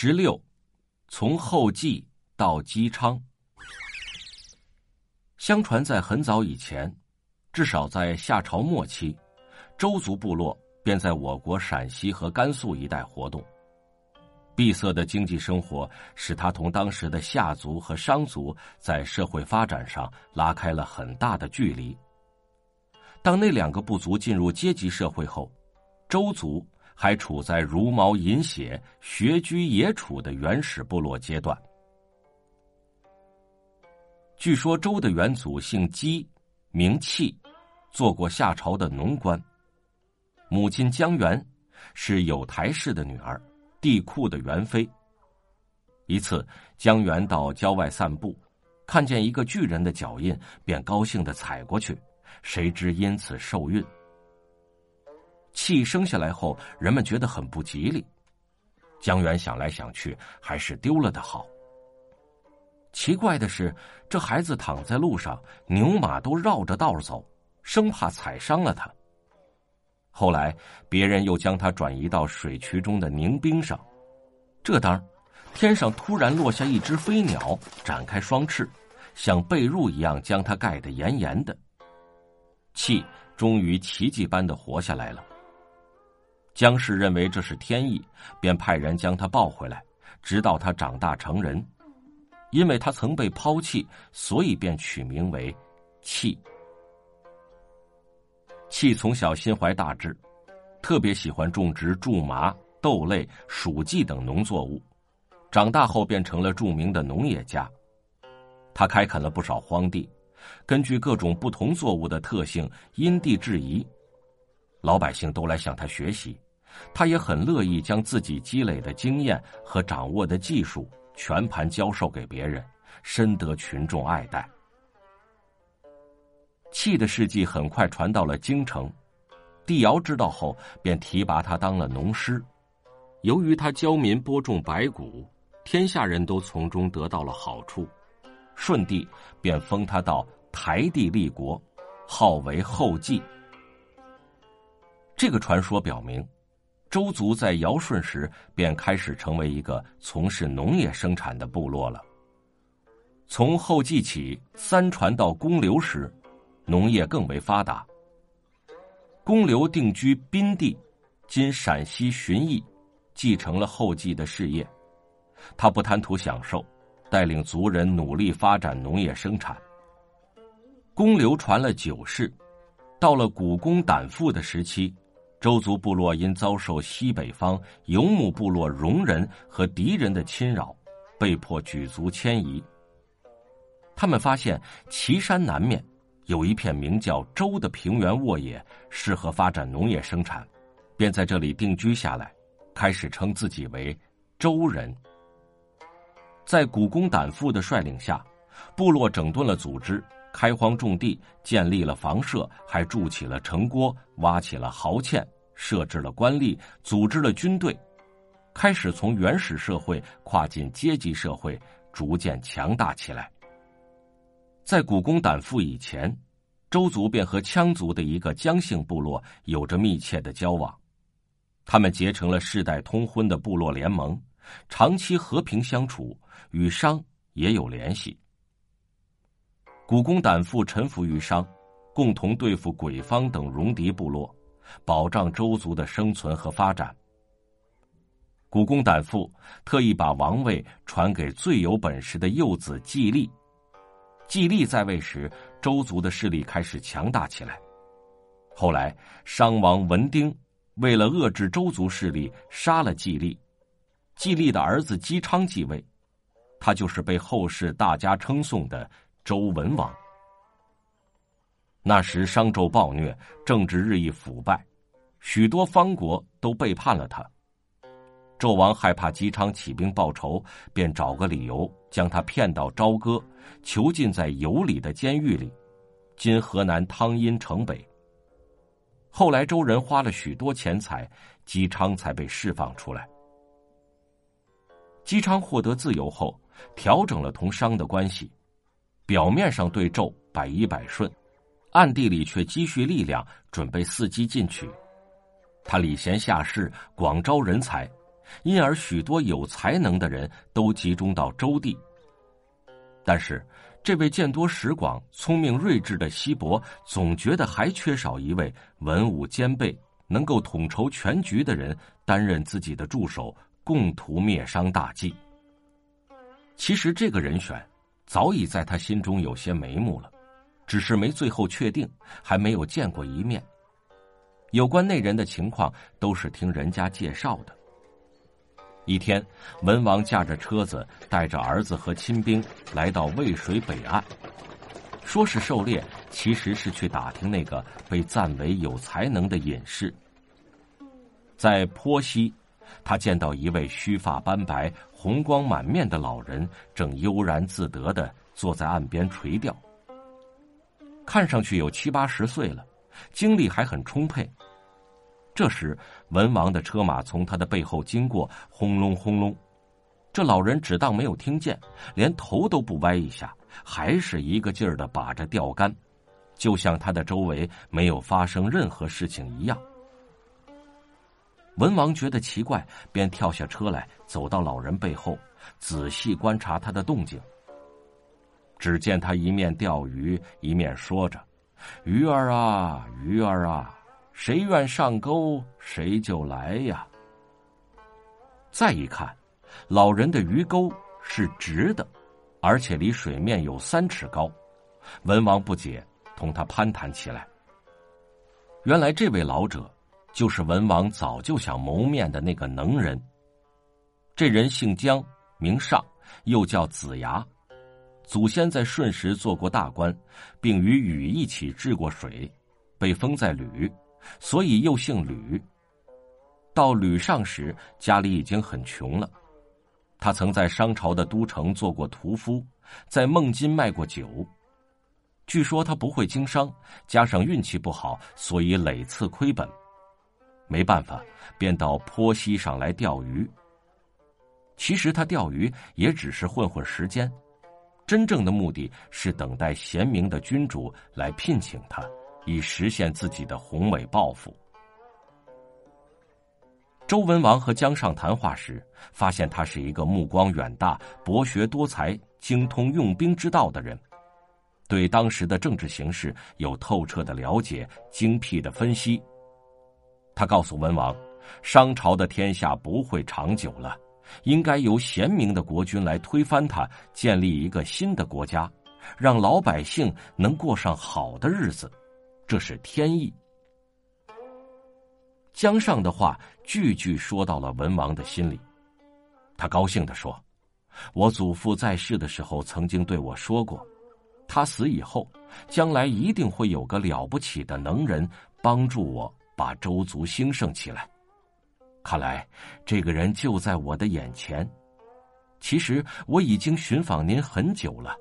十六，从后继到姬昌。相传在很早以前，至少在夏朝末期，周族部落便在我国陕西和甘肃一带活动。闭塞的经济生活使他同当时的夏族和商族在社会发展上拉开了很大的距离。当那两个部族进入阶级社会后，周族。还处在茹毛饮血、学居野处的原始部落阶段。据说周的元祖姓姬，名契，做过夏朝的农官。母亲姜元是有台氏的女儿，帝喾的元妃。一次，姜元到郊外散步，看见一个巨人的脚印，便高兴的踩过去，谁知因此受孕。气生下来后，人们觉得很不吉利。江源想来想去，还是丢了的好。奇怪的是，这孩子躺在路上，牛马都绕着道走，生怕踩伤了他。后来，别人又将他转移到水渠中的凝冰上。这当，天上突然落下一只飞鸟，展开双翅，像被褥一样将他盖得严严的。气终于奇迹般的活下来了。姜氏认为这是天意，便派人将他抱回来，直到他长大成人。因为他曾被抛弃，所以便取名为弃”。弃从小心怀大志，特别喜欢种植苎麻、豆类、黍稷等农作物。长大后变成了著名的农业家。他开垦了不少荒地，根据各种不同作物的特性，因地制宜，老百姓都来向他学习。他也很乐意将自己积累的经验和掌握的技术全盘教授给别人，深得群众爱戴。气的事迹很快传到了京城，帝尧知道后便提拔他当了农师。由于他教民播种白谷，天下人都从中得到了好处，舜帝便封他到台地立国，号为后继。这个传说表明。周族在尧舜时便开始成为一个从事农业生产的部落了。从后继起，三传到公刘时，农业更为发达。公刘定居宾地，今陕西旬邑，继承了后继的事业。他不贪图享受，带领族人努力发展农业生产。公刘传了九世，到了古公胆父的时期。周族部落因遭受西北方游牧部落戎人和敌人的侵扰，被迫举族迁移。他们发现岐山南面有一片名叫周的平原沃野，适合发展农业生产，便在这里定居下来，开始称自己为周人。在古公胆父的率领下，部落整顿了组织。开荒种地，建立了房舍，还筑起了城郭，挖起了壕堑，设置了官吏，组织了军队，开始从原始社会跨进阶级社会，逐渐强大起来。在古公胆父以前，周族便和羌族的一个姜姓部落有着密切的交往，他们结成了世代通婚的部落联盟，长期和平相处，与商也有联系。古公胆父臣服于商，共同对付鬼方等戎狄部落，保障周族的生存和发展。古公胆父特意把王位传给最有本事的幼子季历。季历在位时，周族的势力开始强大起来。后来，商王文丁为了遏制周族势力，杀了季历。季历的儿子姬昌继位，他就是被后世大家称颂的。周文王。那时商纣暴虐，政治日益腐败，许多方国都背叛了他。纣王害怕姬昌起兵报仇，便找个理由将他骗到朝歌，囚禁在有里的监狱里，今河南汤阴城北。后来周人花了许多钱财，姬昌才被释放出来。姬昌获得自由后，调整了同商的关系。表面上对纣百依百顺，暗地里却积蓄力量，准备伺机进取。他礼贤下士，广招人才，因而许多有才能的人都集中到周地。但是，这位见多识广、聪明睿智的西伯总觉得还缺少一位文武兼备、能够统筹全局的人担任自己的助手，共图灭商大计。其实，这个人选早已在他心中有些眉目了，只是没最后确定，还没有见过一面。有关那人的情况，都是听人家介绍的。一天，文王驾着车子，带着儿子和亲兵来到渭水北岸，说是狩猎，其实是去打听那个被赞为有才能的隐士。在坡西，他见到一位须发斑白、红光满面的老人，正悠然自得的坐在岸边垂钓，看上去有七八十岁了，精力还很充沛。这时，文王的车马从他的背后经过，轰隆轰隆。这老人只当没有听见，连头都不歪一下，还是一个劲儿的把着钓竿，就像他的周围没有发生任何事情一样。文王觉得奇怪，便跳下车来，走到老人背后，仔细观察他的动静。只见他一面钓鱼，一面说着：“鱼儿啊，鱼儿啊。”谁愿上钩，谁就来呀！再一看，老人的鱼钩是直的，而且离水面有三尺高。文王不解，同他攀谈起来。原来这位老者，就是文王早就想谋面的那个能人。这人姓姜，名尚，又叫子牙，祖先在舜时做过大官，并与禹一起治过水，被封在吕。所以又姓吕。到吕尚时，家里已经很穷了。他曾在商朝的都城做过屠夫，在孟津卖过酒。据说他不会经商，加上运气不好，所以累次亏本。没办法，便到坡溪上来钓鱼。其实他钓鱼也只是混混时间，真正的目的是等待贤明的君主来聘请他。以实现自己的宏伟抱负。周文王和姜尚谈话时，发现他是一个目光远大、博学多才、精通用兵之道的人，对当时的政治形势有透彻的了解、精辟的分析。他告诉文王，商朝的天下不会长久了，应该由贤明的国君来推翻它，建立一个新的国家，让老百姓能过上好的日子。这是天意。姜尚的话句句说到了文王的心里，他高兴的说：“我祖父在世的时候曾经对我说过，他死以后，将来一定会有个了不起的能人帮助我把周族兴盛起来。看来这个人就在我的眼前。其实我已经寻访您很久了。”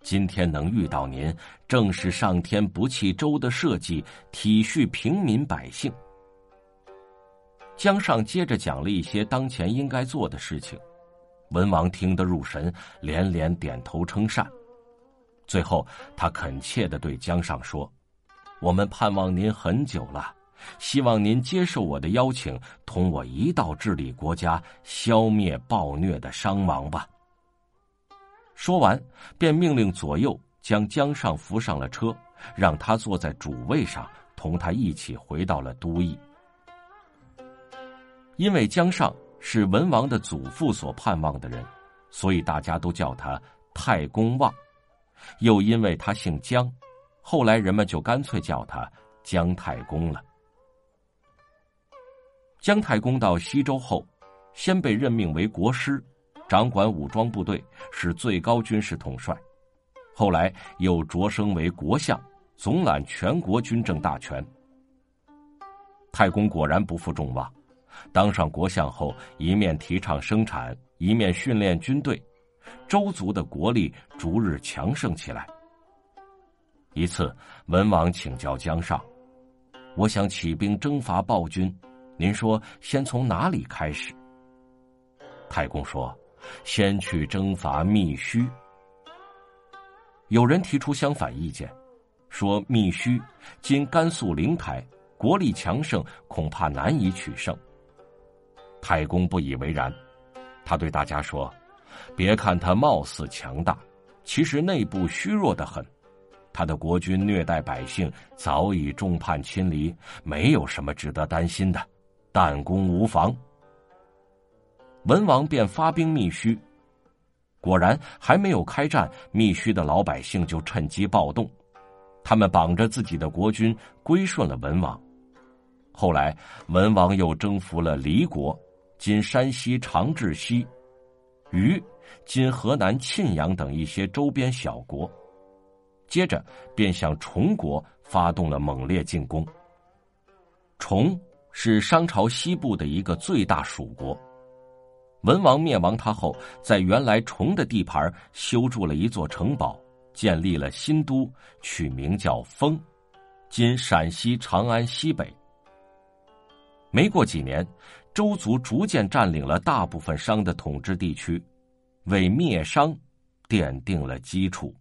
今天能遇到您，正是上天不弃周的设计，体恤平民百姓。姜尚接着讲了一些当前应该做的事情，文王听得入神，连连点头称善。最后，他恳切的对姜尚说：“我们盼望您很久了，希望您接受我的邀请，同我一道治理国家，消灭暴虐的伤亡吧。”说完，便命令左右将姜尚扶上了车，让他坐在主位上，同他一起回到了都邑。因为姜尚是文王的祖父所盼望的人，所以大家都叫他太公望。又因为他姓姜，后来人们就干脆叫他姜太公了。姜太公到西周后，先被任命为国师。掌管武装部队，是最高军事统帅。后来又擢升为国相，总揽全国军政大权。太公果然不负众望，当上国相后，一面提倡生产，一面训练军队，周族的国力逐日强盛起来。一次，文王请教姜尚：“我想起兵征伐暴君，您说先从哪里开始？”太公说。先去征伐密须。有人提出相反意见，说密须今甘肃灵台，国力强盛，恐怕难以取胜。太公不以为然，他对大家说：“别看他貌似强大，其实内部虚弱的很。他的国君虐待百姓，早已众叛亲离，没有什么值得担心的，弹弓无妨。”文王便发兵密须，果然还没有开战，密须的老百姓就趁机暴动，他们绑着自己的国君归顺了文王。后来，文王又征服了黎国（今山西长治西）、虞（今河南沁阳）等一些周边小国，接着便向崇国发动了猛烈进攻。崇是商朝西部的一个最大属国。文王灭亡他后，在原来崇的地盘修筑了一座城堡，建立了新都，取名叫丰，今陕西长安西北。没过几年，周族逐渐占领了大部分商的统治地区，为灭商奠定了基础。